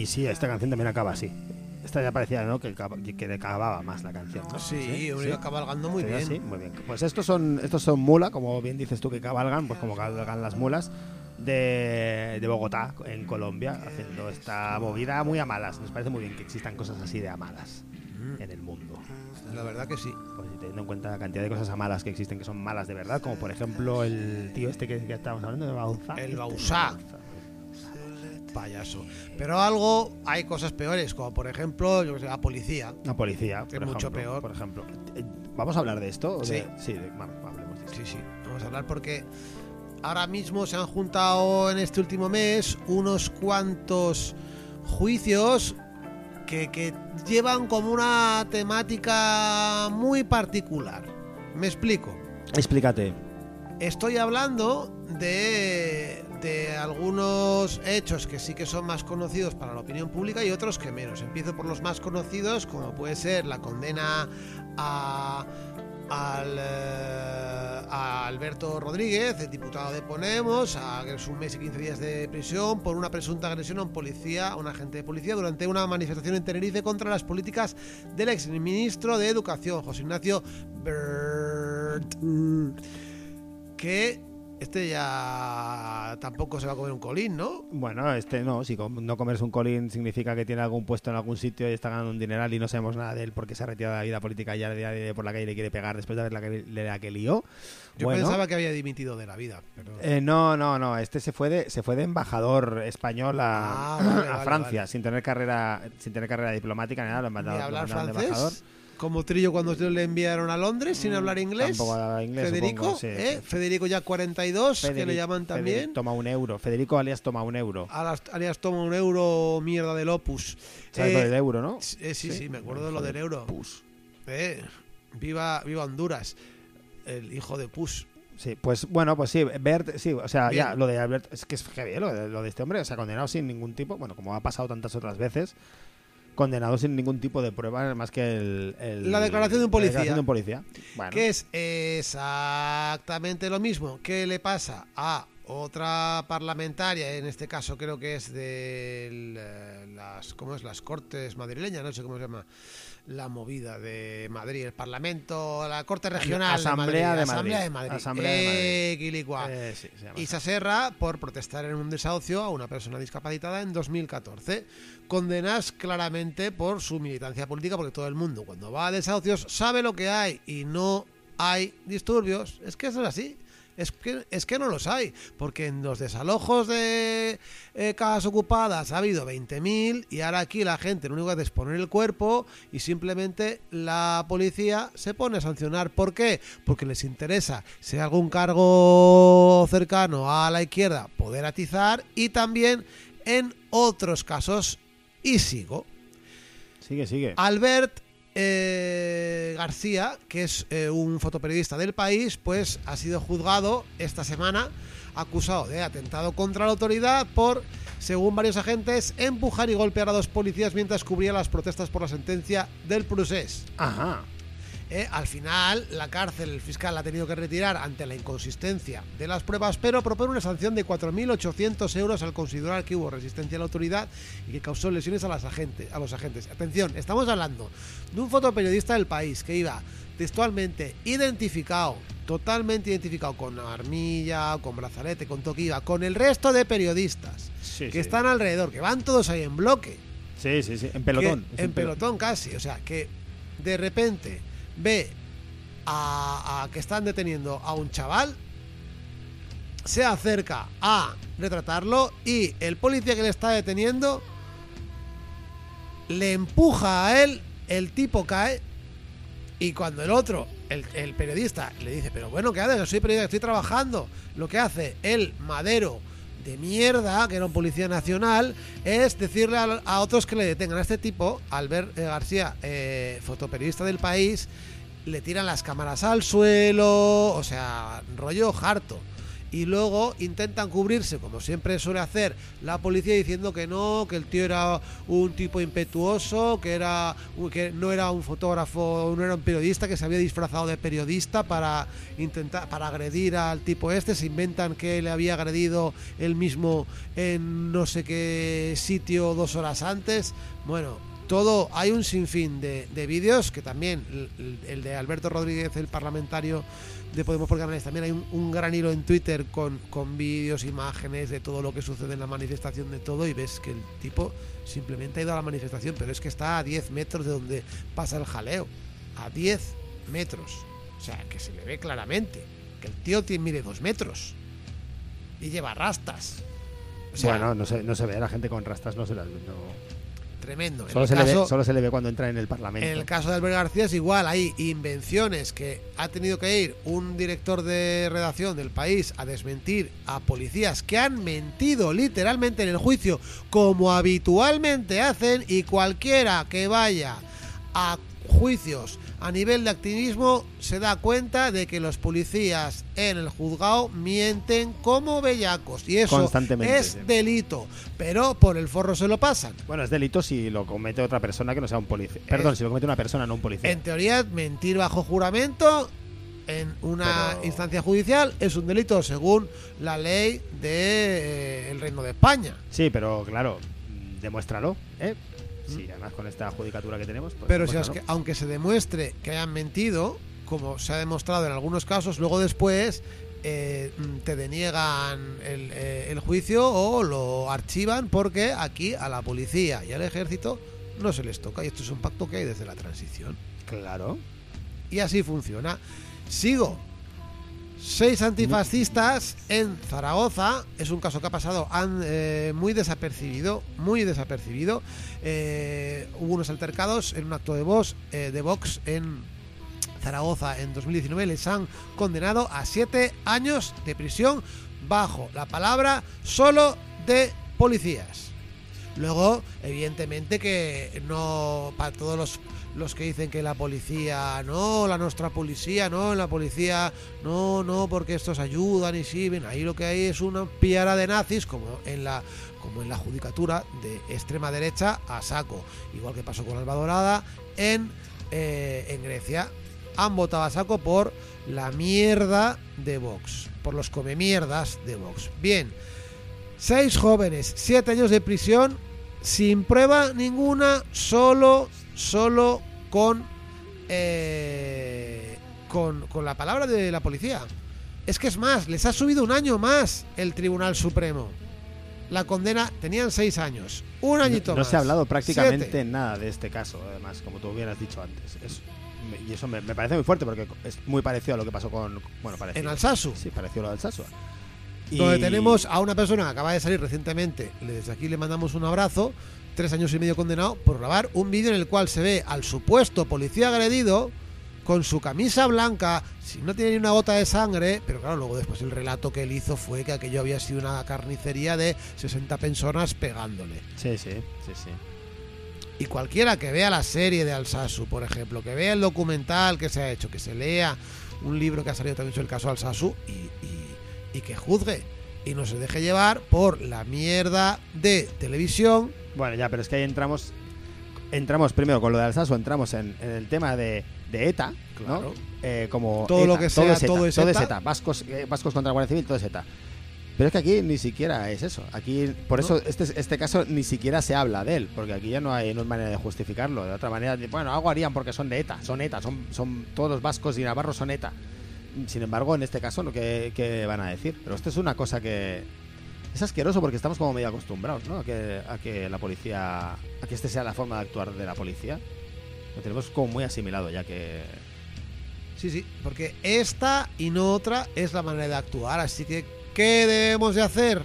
S2: Y sí, esta canción también acaba así. Esta ya parecía ¿no? que, que acababa más la canción. ¿no?
S1: Sí, iba cabalgando muy
S2: Sí,
S1: bien.
S2: sí, muy bien. Pues estos son, estos son mula, como bien dices tú que cabalgan, pues como cabalgan las mulas de, de Bogotá, en Colombia, haciendo esta movida muy a malas. Nos parece muy bien que existan cosas así de amadas
S1: Mm.
S2: en el mundo.
S1: La verdad que sí.
S2: Pues teniendo en cuenta la cantidad de cosas amadas que existen que son malas de verdad, como por ejemplo el tío este que, que estábamos hablando de Bauzá.
S1: El Bauzá. Payaso. Pero algo, hay cosas peores, como por ejemplo, yo sé, la policía.
S2: La policía,
S1: Es
S2: por
S1: mucho
S2: ejemplo,
S1: peor.
S2: Por ejemplo. Eh, ¿Vamos a hablar de esto?
S1: Sí.
S2: de- sí, de- vamos, hablemos de esto.
S1: Sí, sí, vamos a hablar porque ahora mismo se han juntado en este último mes unos cuantos juicios que, que llevan como una temática muy particular. Me explico.
S2: Explícate.
S1: Estoy hablando de, de algunos hechos que sí que son más conocidos para la opinión pública y otros que menos. Empiezo por los más conocidos, como puede ser la condena a, eh, Alberto Rodríguez, el diputado de Ponemos, a un mes y 15 días de prisión por una presunta agresión a un policía, a un agente de policía, durante una manifestación en Tenerife contra las políticas del exministro de Educación, José Ignacio Bert que este ya tampoco se va a comer un colín, ¿no?
S2: Bueno, este no, si no comerse un colín significa que tiene algún puesto en algún sitio y está ganando un dineral y no sabemos nada de él porque se ha retirado de la vida política y ya por la calle le quiere pegar después de ver la que, de la que lió.
S1: Yo
S2: bueno,
S1: pensaba que había dimitido de la vida, pero...
S2: eh, no, no, no, este se fue de, se fue de embajador español a,
S1: Ah, vale,
S2: a
S1: vale,
S2: Francia
S1: vale.
S2: sin tener carrera sin tener carrera diplomática ni nada, lo han mandado,
S1: hablar
S2: de
S1: francés,
S2: embajador.
S1: Como Trillo cuando le enviaron a Londres sin
S2: Mm,
S1: hablar inglés.
S2: tampoco inglés,
S1: Federico,
S2: supongo, sí,
S1: ¿eh?
S2: sí.
S1: Federico ya 42, que le llaman también.
S2: Federico toma un euro. Federico alias toma un euro.
S1: A las alias toma un euro mierda del Opus.
S2: ¿Sabes
S1: Eh,
S2: lo del euro, no?
S1: eh, sí, sí,
S2: Sí.
S1: me acuerdo de lo del euro.
S2: Pus.
S1: Eh, viva, viva Honduras, el hijo de Pus.
S2: Sí, pues bueno, pues sí, Bert, sí, o sea,
S1: Bien.
S2: ya, lo de Albert, es que es heavy, ¿eh? lo, de, lo de este hombre, o sea, condenado sin ningún tipo, bueno, como ha pasado tantas otras veces, condenado sin ningún tipo de prueba, más que el... el-
S1: La declaración de un
S2: la
S1: policía.
S2: declaración de un policía. Bueno,
S1: Que es exactamente lo mismo que le pasa a otra parlamentaria, en este caso creo que es de el, las, ¿cómo es? las Cortes madrileñas, no sé cómo se llama, la movida de Madrid, el Parlamento, la Corte Regional
S2: Asamblea
S1: de Madrid. Asamblea de Madrid,
S2: Asamblea de Madrid.
S1: Eh,
S2: eh, sí, se
S1: por protestar en un desahucio a una persona discapacitada en 2014. Condenas claramente por su militancia política, porque todo el mundo cuando va a desahucios sabe lo que hay y no hay disturbios. Es que eso es así. Es que, es que no los hay, porque en los desalojos de eh, casas ocupadas ha habido 20.000 y ahora aquí la gente lo único que hace es poner el cuerpo y simplemente la policía se pone a sancionar. ¿Por qué? Porque les interesa, si hay algún cargo cercano a la izquierda, poder atizar y también en otros casos, y sigo,
S2: Sigue, sigue.
S1: Albert eh, García, que es eh, un fotoperiodista del país, pues ha sido juzgado esta semana acusado de atentado contra la autoridad por, según varios agentes, empujar y golpear a dos policías mientras cubría las protestas por la sentencia del procés.
S2: Ajá.
S1: Eh, al final, la cárcel, el fiscal ha tenido que retirar ante la inconsistencia de las pruebas, pero propone una sanción de 4.800 euros al considerar que hubo resistencia a la autoridad y que causó lesiones a, las agentes, a los agentes. Atención, estamos hablando de un fotoperiodista del país que iba textualmente identificado, totalmente identificado con armilla, con brazalete, con toquiva, con el resto de periodistas
S2: Sí,
S1: que
S2: sí.
S1: están alrededor, que van todos ahí en bloque
S2: Sí, sí, sí. En pelotón.
S1: que- en
S2: pelotón
S1: casi. O sea, que de repente ve a, que están deteniendo a un chaval, se acerca a retratarlo y el policía que le está deteniendo le empuja a él, el tipo cae y cuando el otro, el, periodista, le dice, pero bueno, ¿qué haces? Soy periodista, estoy trabajando. Lo que hace el madero de mierda, que era un policía nacional, es decirle a, otros que le detengan a este tipo, Albert eh, García, eh, fotoperiodista del país, le tiran las cámaras al suelo, o sea, rollo harto. Y luego intentan cubrirse, como siempre suele hacer la policía, diciendo que no, que el tío era un tipo impetuoso, que era que no era un fotógrafo, no era un periodista, que se había disfrazado de periodista para intentar para agredir al tipo este, se inventan que le había agredido él mismo en no sé qué sitio dos horas antes. Bueno, todo, hay un sinfín de, de vídeos que también, el, el de Alberto Rodríguez, el parlamentario de Podemos por Canales, también hay un, gran hilo en Twitter con, con vídeos, imágenes de todo lo que sucede en la manifestación, de todo, y ves que el tipo simplemente ha ido a la manifestación, pero es que está a 10 metros de donde pasa el jaleo, a 10 metros. O sea, que se le ve claramente que el tío tiene, mide 2 metros y lleva rastas. O sea,
S2: bueno, no se, no se ve la gente con rastas, no se la- no-
S1: tremendo. En
S2: Solo, se le ve, solo se le ve cuando entra en el Parlamento.
S1: En el caso de Albert García es igual, hay invenciones que ha tenido que ir un director de redacción del país a desmentir a policías que han mentido literalmente en el juicio como habitualmente hacen y cualquiera que vaya a juicios a nivel de activismo se da cuenta de que los policías en el juzgado mienten como bellacos y eso
S2: Constantemente,
S1: es
S2: sí.
S1: delito, pero por el forro se lo pasan.
S2: Bueno, es delito si lo comete otra persona que no sea un policía. Perdón,
S1: Es-
S2: si lo comete una persona, no un policía.
S1: En teoría, mentir bajo juramento en una
S2: Pero-
S1: instancia judicial es un delito según la ley del Reino de España.
S2: Sí, pero claro, demuéstralo, ¿eh? Sí, además con esta judicatura que tenemos. Pues
S1: Mm. Pero si es que, aunque se demuestre que hayan mentido, como se ha demostrado en algunos casos, luego después eh, mm, te deniegan el, eh, el juicio o lo archivan porque aquí a la policía y al ejército no se les toca. Y esto es un pacto que hay desde la transición.
S2: Claro.
S1: Y así funciona. Sigo. Seis antifascistas en Zaragoza. Es un caso que ha pasado han, eh, muy desapercibido. Muy desapercibido. Eh, hubo unos altercados en un acto de Vox, eh, de Vox en Zaragoza en 2019. Les han condenado a siete años de prisión bajo la palabra solo de policías. Luego, evidentemente que no para todos los los que dicen que la policía, no, la nuestra policía, no, la policía, no, no, porque estos ayudan y sirven. Ahí lo que hay es una piara de nazis, como en la, como en la judicatura de extrema derecha a saco. Igual que pasó con Alba Dorada en, eh, en Grecia. Han votado a saco por la mierda de Vox, por los come mierdas de Vox. Bien, seis jóvenes, siete años de prisión, sin prueba ninguna, solo, solo con, eh, con, con la palabra de la policía. Es que es más, les ha subido un año más el Tribunal Supremo. La condena, tenían seis años, un añito
S2: No, no
S1: más.
S2: se ha hablado prácticamente
S1: Siete.
S2: nada de este caso, además, como tú hubieras dicho antes. Es- y eso me, me parece muy fuerte porque es muy parecido a lo que pasó con. Bueno, parecido.
S1: En Alsasu.
S2: Sí, pareció lo de Alsasua. Y-
S1: donde tenemos a una persona que acaba de salir recientemente, desde aquí le mandamos un abrazo, tres años y medio condenado por grabar un vídeo en el cual se ve al supuesto policía agredido con su camisa blanca, si no tiene ni una gota de sangre, pero claro, luego después el relato que él hizo fue que aquello había sido una carnicería de 60 personas pegándole.
S2: Sí, sí, sí, sí.
S1: Y cualquiera que vea la serie de Alsasu, por ejemplo, que vea el documental que se ha hecho, que se lea un libro que ha salido también sobre el caso Alsasu y, y- y que juzgue y no se deje llevar por la mierda de televisión.
S2: Bueno, ya, pero es que ahí entramos. Entramos primero con lo de Alsasu, entramos en, en el tema de, de ETA,
S1: Claro.
S2: ¿no? Eh, como
S1: Todo
S2: ETA,
S1: lo que sea,
S2: es ETA,
S1: todo es ETA.
S2: ETA. Vascos, eh, vascos contra la Guardia Civil, todo es ETA. Pero es que aquí ni siquiera es eso. Aquí, por
S1: No.
S2: eso, este, este caso ni siquiera se habla de él, porque aquí ya no hay, no hay manera de justificarlo. De otra manera, bueno, algo harían porque son de ETA, son ETA, son, son todos los vascos y navarros son ETA. Sin embargo, en este caso. ¿Qué, qué van a decir? Pero esto es una cosa que es asqueroso porque estamos como medio acostumbrados, ¿no? A que, a que la policía, a que este sea la forma de actuar de la policía. Lo tenemos como muy asimilado ya que...
S1: Sí, sí, porque esta y no otra es la manera de actuar. Así que, ¿qué debemos de hacer?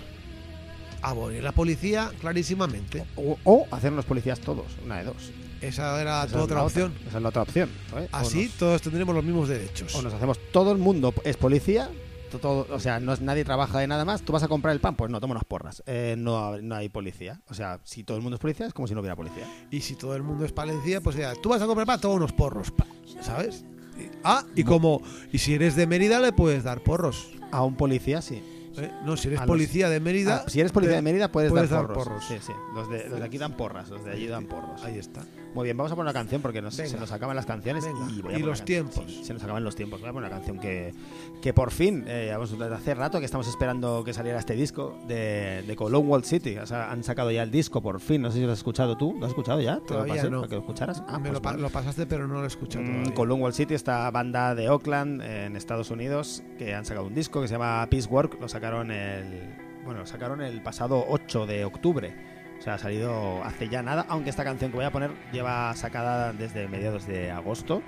S1: Abolir la policía clarísimamente.
S2: O, o hacer los policías todos, una de dos.
S1: Esa era
S2: Esa
S1: tu otra opción.
S2: Esa es la otra opción. ¿eh?
S1: Así
S2: nos-
S1: todos tendremos los mismos derechos.
S2: O nos hacemos todo el mundo es policía, to- todo, o sea, no es, nadie trabaja de nada más. Tú vas a comprar el pan, pues no, toma unas porras. Eh, no, no hay policía. O sea, si todo el mundo es policía, es como si no hubiera policía.
S1: Y si todo el mundo es policía, pues ya, tú vas a comprar para todos unos porros, pa, ¿sabes? Y- Ah, y como, y si eres de Mérida le puedes dar porros.
S2: A un policía, sí.
S1: ¿eh? No, si eres
S2: A los-
S1: policía de Mérida.
S2: Si eres policía de Mérida puedes,
S1: puedes
S2: dar,
S1: dar
S2: porros.
S1: porros.
S2: Sí, sí. Los de, los de aquí dan porras, los de allí dan porros.
S1: Ahí está.
S2: Muy bien, vamos a poner una canción porque nos- se nos acaban las canciones
S1: Venga.
S2: y, voy a
S1: Y
S2: poner
S1: los tiempos.
S2: sí, se nos acaban los tiempos. Voy a poner una canción que, que por fin, eh, vamos, desde hace rato que estamos esperando que saliera este disco de, de Cologne Wall City. O sea, han sacado ya el disco por fin. No sé si lo has escuchado tú. ¿Lo has escuchado ya? ¿Te lo
S1: Todavía
S2: pasé
S1: no.
S2: para que lo escucharas? Ah,
S1: Me
S2: pues
S1: lo, pa-
S2: vale.
S1: lo pasaste, pero no lo he escuchado.
S2: Mm. Cologne Wall City, esta banda de Oakland en Estados Unidos que han sacado un disco que se llama Peace Work. Lo sacaron el bueno, lo sacaron el pasado 8 de octubre. Sea, ha salido hace ya nada, aunque esta canción que voy a poner lleva sacada desde mediados de agosto.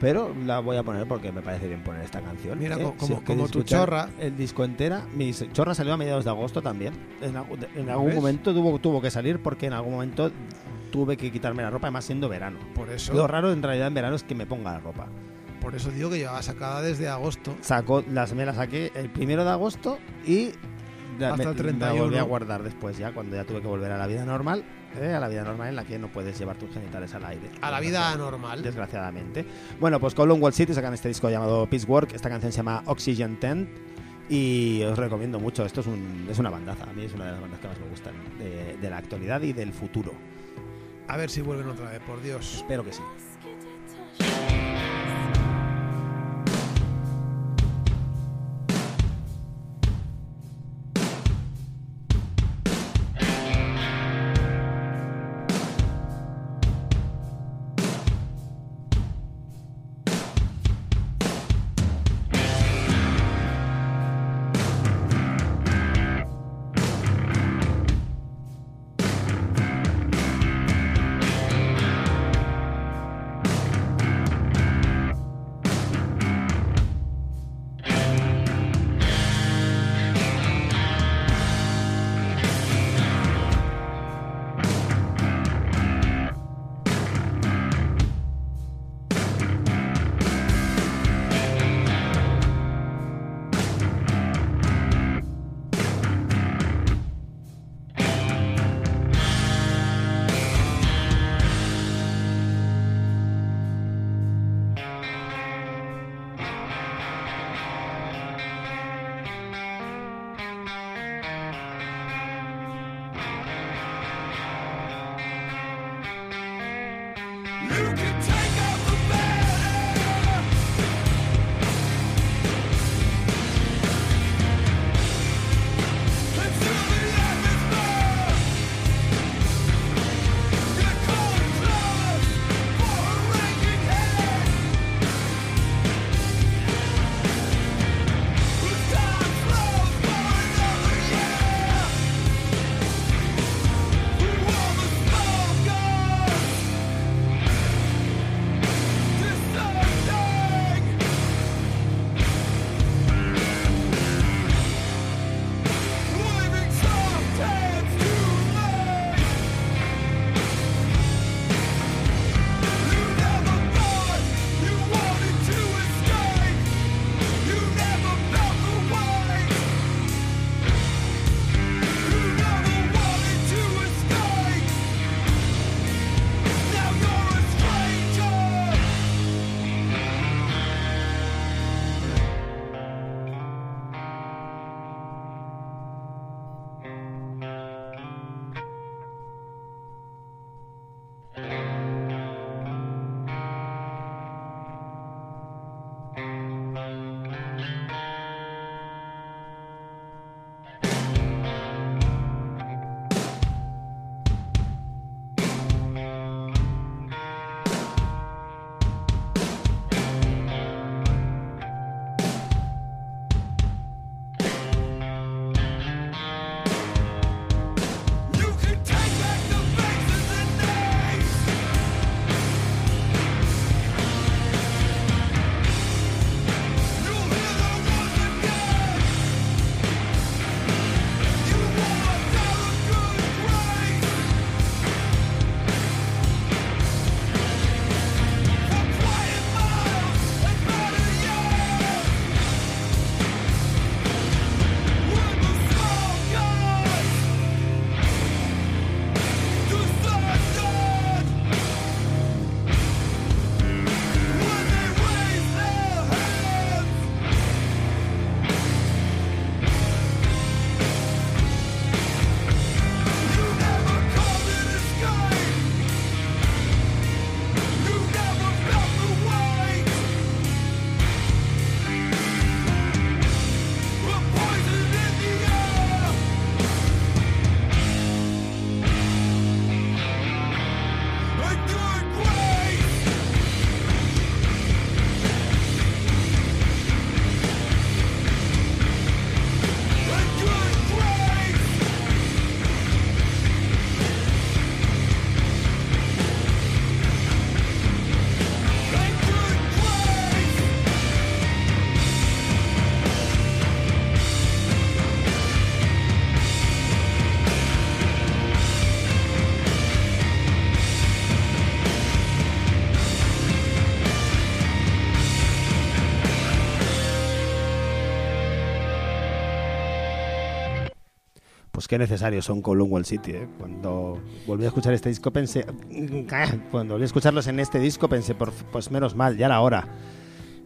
S2: Pero la voy a poner porque me parece bien poner esta canción.
S1: Mira,
S2: ¿eh?
S1: co- como-
S2: Si
S1: como tu chorra.
S2: El disco entera. Mi chorra salió a mediados de agosto también. En, algún- en algún
S1: ¿Ves?
S2: momento tuvo, tuvo que salir porque en algún momento tuve que quitarme la ropa, además siendo verano.
S1: Por eso,
S2: Lo raro en realidad en verano es que me ponga la ropa.
S1: por eso digo que llevaba sacada desde agosto.
S2: Sacó, las, me las saqué el primero de agosto y la-
S1: Hasta
S2: me,
S1: el
S2: la
S1: 31.
S2: volví a guardar después ya, cuando ya tuve que volver a la vida normal, ¿eh? a la vida normal en la que no puedes llevar tus genitales al aire.
S1: A la vida normal.
S2: Desgraciadamente. Bueno, pues Colon Wall City sacan este disco llamado Peace Work, esta canción se llama Oxygen Tent y os recomiendo mucho, esto es, un- es una bandaza, a mí es una de las bandas que más me gustan de, de la actualidad y del futuro.
S1: A ver si vuelven otra vez, por Dios.
S2: Espero que sí. Qué necesarios son Column City. ¿eh? Cuando volví a escuchar este disco pensé, cuando volví a escucharlos en este disco pensé, por, pues menos mal, ya era hora.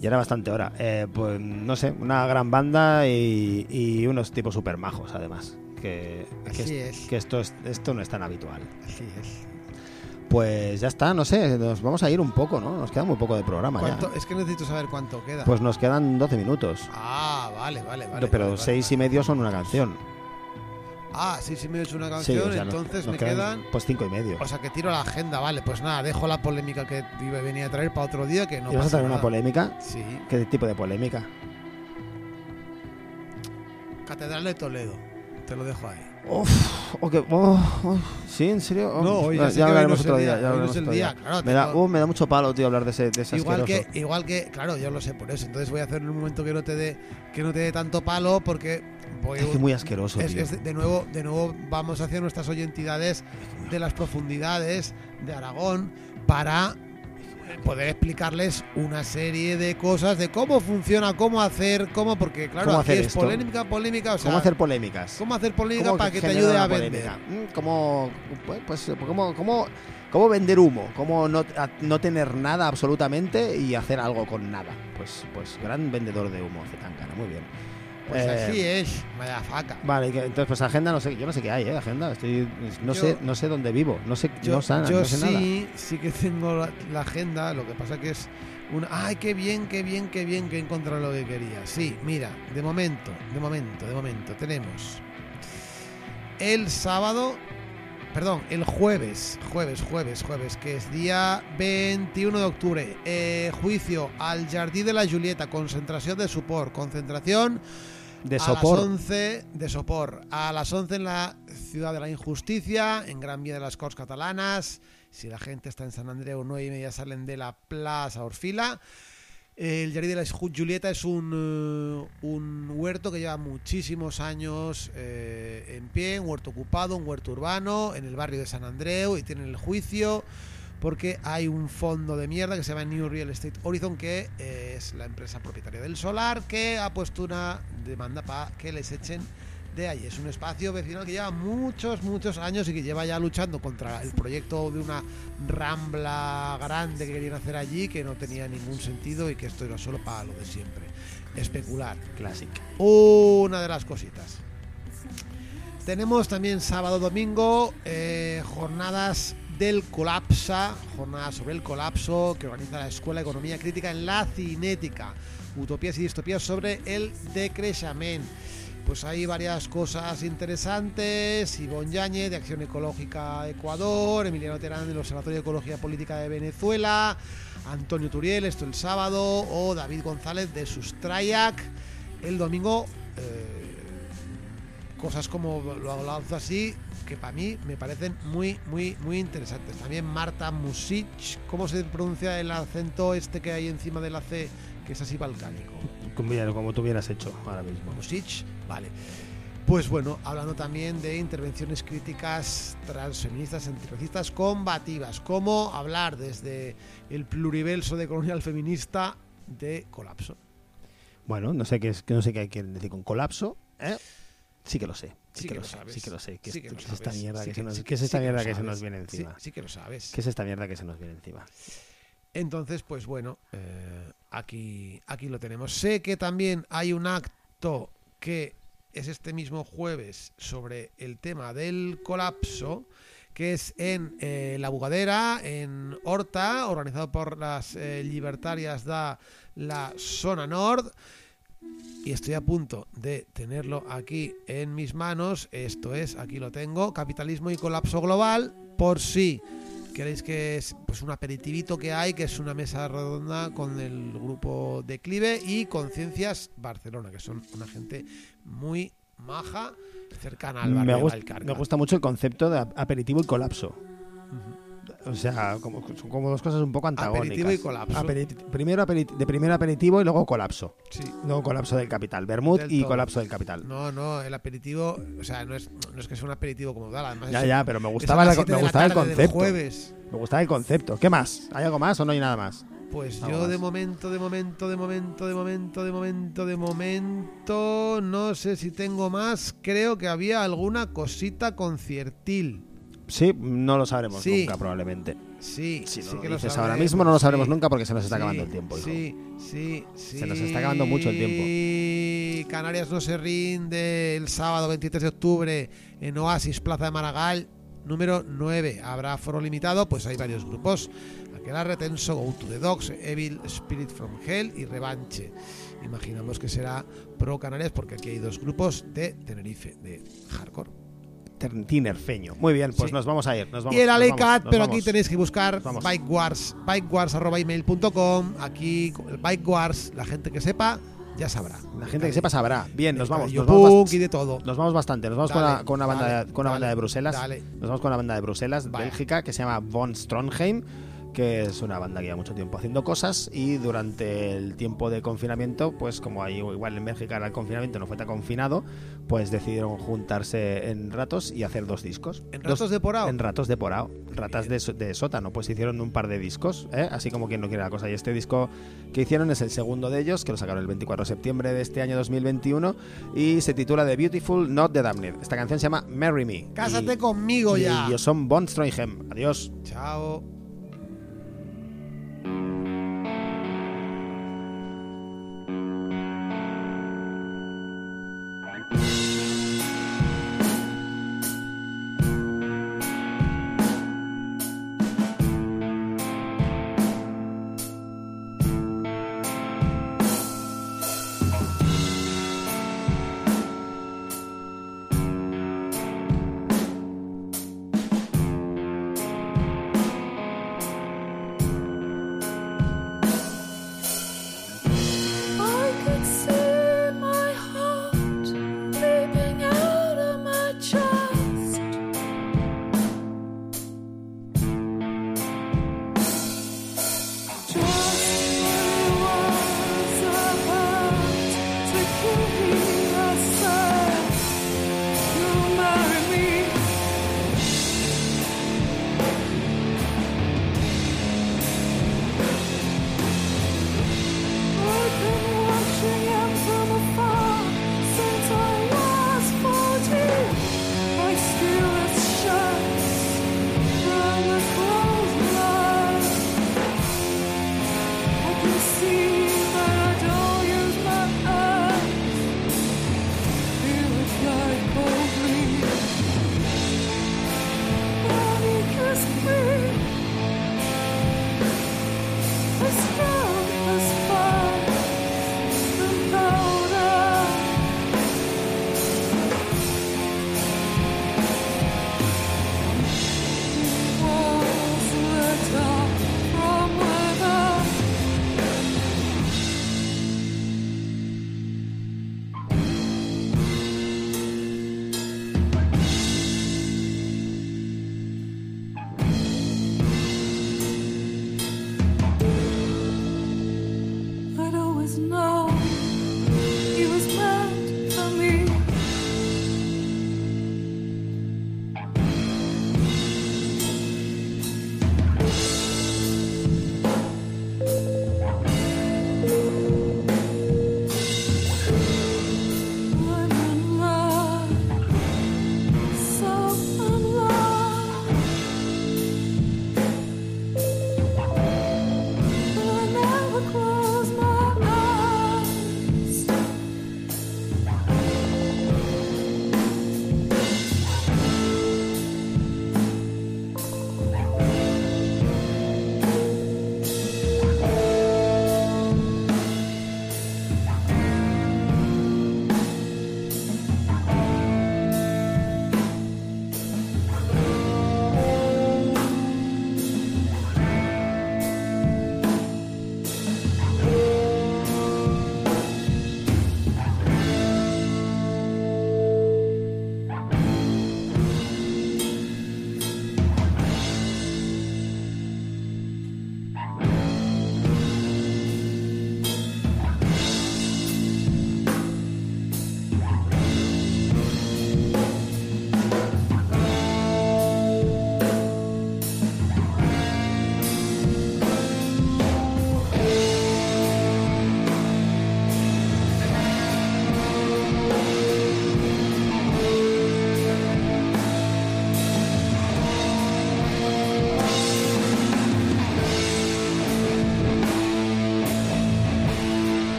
S2: Ya era bastante hora. Eh, pues no sé, una gran banda y, y unos tipos super majos además. Que, que,
S1: Así
S2: es- que esto, es, esto no es tan habitual.
S1: Así es.
S2: Pues ya está, no sé, nos vamos a ir un poco, ¿no? Nos queda muy poco de programa ya.
S1: Es que necesito saber cuánto queda.
S2: Pues nos quedan 12 minutos.
S1: ah, vale, vale, vale.
S2: pero
S1: vale, vale,
S2: seis y medio son una canción.
S1: Ah, sí, sí me he hecho una
S2: Sí,
S1: canción,
S2: o sea, nos-
S1: entonces me
S2: quedan. Pues cinco y medio.
S1: O sea, que tiro la agenda, vale. Pues nada, dejo la polémica que iba- venía a traer para otro día, que no
S2: ¿Y vas a traer una polémica?
S1: Sí,
S2: ¿Qué tipo de polémica?
S1: Catedral de Toledo. Te lo dejo ahí.
S2: Uf, ok, oh, oh, ¿Sí? ¿En serio? Oh,
S1: No, hoy ya
S2: ya, hablaremos
S1: es
S2: otro
S1: día,
S2: ya hablaremos
S1: es
S2: otro
S1: día,
S2: día.
S1: claro,
S2: me, da, uh, me da mucho palo, tío, hablar de ese, de ese
S1: Igual que, igual que, claro, yo lo sé por eso. Entonces voy a hacer en un momento que no te dé, que no te dé tanto palo, porque voy
S2: Es que es muy asqueroso,
S1: es-
S2: tío.
S1: es de- nuevo, de nuevo vamos hacia nuestras oyentidades de las profundidades de Aragón para poder explicarles una serie de cosas de cómo funciona, cómo hacer, cómo, porque claro,
S2: ¿Cómo
S1: aquí
S2: hacer
S1: es
S2: esto?
S1: polémica, polémica, o sea,
S2: ¿Cómo hacer polémicas?
S1: cómo hacer polémica
S2: ¿Cómo
S1: para que te ayude a vender.
S2: polémica? Mm, ¿Cómo, pues, pues, cómo, cómo, cómo vender humo? ¿Cómo no, no tener nada absolutamente y hacer algo con nada? Pues, pues gran vendedor de humo, Zetangana, muy bien.
S1: Pues
S2: Eh,
S1: así es, vaya faca.
S2: Vale, que- entonces pues agenda no sé, yo no sé qué hay, ¿eh? Agenda, estoy, no
S1: Yo-
S2: sé, no sé dónde vivo, no sé,
S1: Yo,
S2: no, sé,
S1: yo
S2: no sé nada.
S1: sí, sí que tengo la, la agenda, lo que pasa que es una... ¡Ay, qué bien, qué bien, qué bien que he encontrado lo que quería! Sí, mira, de momento, de momento, de momento, tenemos el sábado, perdón, el jueves, jueves, jueves, jueves, que es día 21 de octubre, eh, juicio al Jardí de la Julieta, concentración de supor, concentración
S2: De
S1: a
S2: sopor.
S1: las 11 de Sopor. A las 11 en la Ciudad de la Injusticia, en Gran Vía de las Corts Catalanas. Si la gente está en San Andreu, 9 y media salen de la Plaza Orfila. El Jardí de la Ju- Julieta es un, eh, un huerto que lleva muchísimos años eh, en pie, un huerto ocupado, un huerto urbano, en el barrio de San Andreu y tienen el juicio porque hay un fondo de mierda que se llama New Real Estate Horizon, que es la empresa propietaria del solar, que ha puesto una demanda para que les echen de ahí. Es un espacio vecinal que lleva muchos, muchos años y que lleva ya luchando contra el proyecto de una rambla grande que querían hacer allí, que no tenía ningún sentido y que esto era solo para lo de siempre. Especular.
S2: Classic.
S1: Una de las cositas. Tenemos también sábado, domingo, eh, jornadas del colapsa, jornadas sobre el colapso que organiza la Escuela de Economía Crítica en la Cinética. Utopías y distopías sobre el decreixement. Pues hay varias cosas interesantes. Ivonne Yáñez de Acción Ecológica Ecuador, Emiliano Terán del Observatorio de Ecología Política de Venezuela, Antonio Turiel, esto el sábado, o David González de Sustrayac. El domingo, eh, cosas como lo lanzo así, que para mí me parecen muy, muy, muy interesantes. También Marta Music, ¿cómo se pronuncia el acento este que hay encima de la C, que es así balcánico?
S2: Como, como tú hubieras hecho ahora mismo.
S1: Music, vale. Pues bueno, hablando también de intervenciones críticas transfeministas, antirracistas, combativas, cómo hablar desde el pluriverso de colonial feminista de colapso.
S2: Bueno, no sé qué es, que no sé qué quieren decir con colapso. ¿eh? Sí que lo sé. Sí,
S1: Sí
S2: que,
S1: que
S2: lo
S1: sabes.
S2: Sí que lo sé. ¿Qué
S1: Sí
S2: es,
S1: que Sí
S2: que, es esta mierda que se nos viene encima?
S1: sí que lo sabes.
S2: ¿Qué es esta mierda que se nos viene encima?
S1: Entonces, pues bueno, eh, aquí, aquí lo tenemos. Sé que también hay un acto que es este mismo jueves sobre el tema del colapso, que es en eh, La Bugadera, en Horta, organizado por las eh, libertarias de la Zona Nord. Y estoy a punto de tenerlo aquí en mis manos. Esto es, aquí lo tengo, Capitalismo y Colapso Global, por si queréis que es pues un aperitivito que hay, que es una mesa redonda con el grupo Declive y Conciencias Barcelona, que son una gente muy maja, cercana al
S2: Me,
S1: barrio de
S2: gust-
S1: Vallcarca.
S2: me gusta mucho el concepto de ap- aperitivo y colapso. O sea, como, son como dos cosas un poco antagónicas.
S1: Aperitivo y colapso.
S2: Primero aperiti- de primero aperitivo y luego colapso.
S1: Sí.
S2: Luego colapso del capital. Bermud y
S1: todo.
S2: colapso del capital.
S1: No, no, el aperitivo, o sea, no es, no es que sea un aperitivo como tal, además
S2: ya,
S1: es-
S2: ya, pero me gustaba, la- me gustaba el concepto.
S1: jueves.
S2: Me gustaba el concepto. ¿Qué más? ¿Hay algo más o no hay nada más?
S1: Pues yo de momento, de momento, de momento, de momento, de momento, de momento, no sé si tengo más. Creo que había alguna cosita conciertil.
S2: Sí, no lo sabremos
S1: Sí.
S2: nunca probablemente.
S1: Sí,
S2: Si no
S1: sí
S2: lo
S1: que
S2: dices
S1: sabremos,
S2: ahora mismo, no lo sabremos
S1: sí.
S2: nunca porque se nos está acabando el tiempo. hijo.
S1: Sí, sí, sí.
S2: Se nos está acabando mucho el
S1: tiempo. Canarias no se rinde el sábado 23 de octubre en Oasis, Plaza de Maragall, número 9. Habrá foro limitado, pues hay varios grupos. Aquel Retenso, Go to the Dogs, Evil Spirit from Hell y Revanche. Imaginamos que será pro Canarias porque aquí hay dos grupos de Tenerife, de hardcore.
S2: Tinerfeño. Muy bien, pues
S1: Sí.
S2: nos vamos a ir. Nos vamos,
S1: y el
S2: vamos, nos
S1: pero aquí tenéis que buscar
S2: Vamos.
S1: Bike Wars, bikewars.email.com. Aquí el Bike Wars, la gente que sepa, ya sabrá.
S2: La gente que sepa sabrá. Bien, nos vamos. Nos vamos,
S1: y de todo.
S2: nos vamos bastante. Nos vamos con,
S1: Dale,
S2: una, con una banda,
S1: dale,
S2: de, con una banda
S1: dale,
S2: de Bruselas. Nos vamos con una banda de Bruselas. Bélgica, que se llama Von Stronheim, que es una banda que lleva mucho tiempo haciendo cosas y durante el tiempo de confinamiento, pues como ahí igual en Bélgica el confinamiento no fue tan confinado, pues decidieron juntarse en ratos y hacer dos discos.
S1: ¿En
S2: Dos-
S1: ratos de porao?
S2: En ratos de porao, ratas de, sótano, pues hicieron un par de discos, ¿eh? así como quien no quiere la cosa. Y este disco que hicieron es el segundo de ellos, que lo sacaron el 24 de septiembre de este año 2021 y se titula The Beautiful, Not the Damned. Esta canción se llama Marry Me.
S1: Cásate
S2: Y-
S1: conmigo
S2: y
S1: ya.
S2: ellos son Von. Adiós.
S1: Chao.
S3: Marry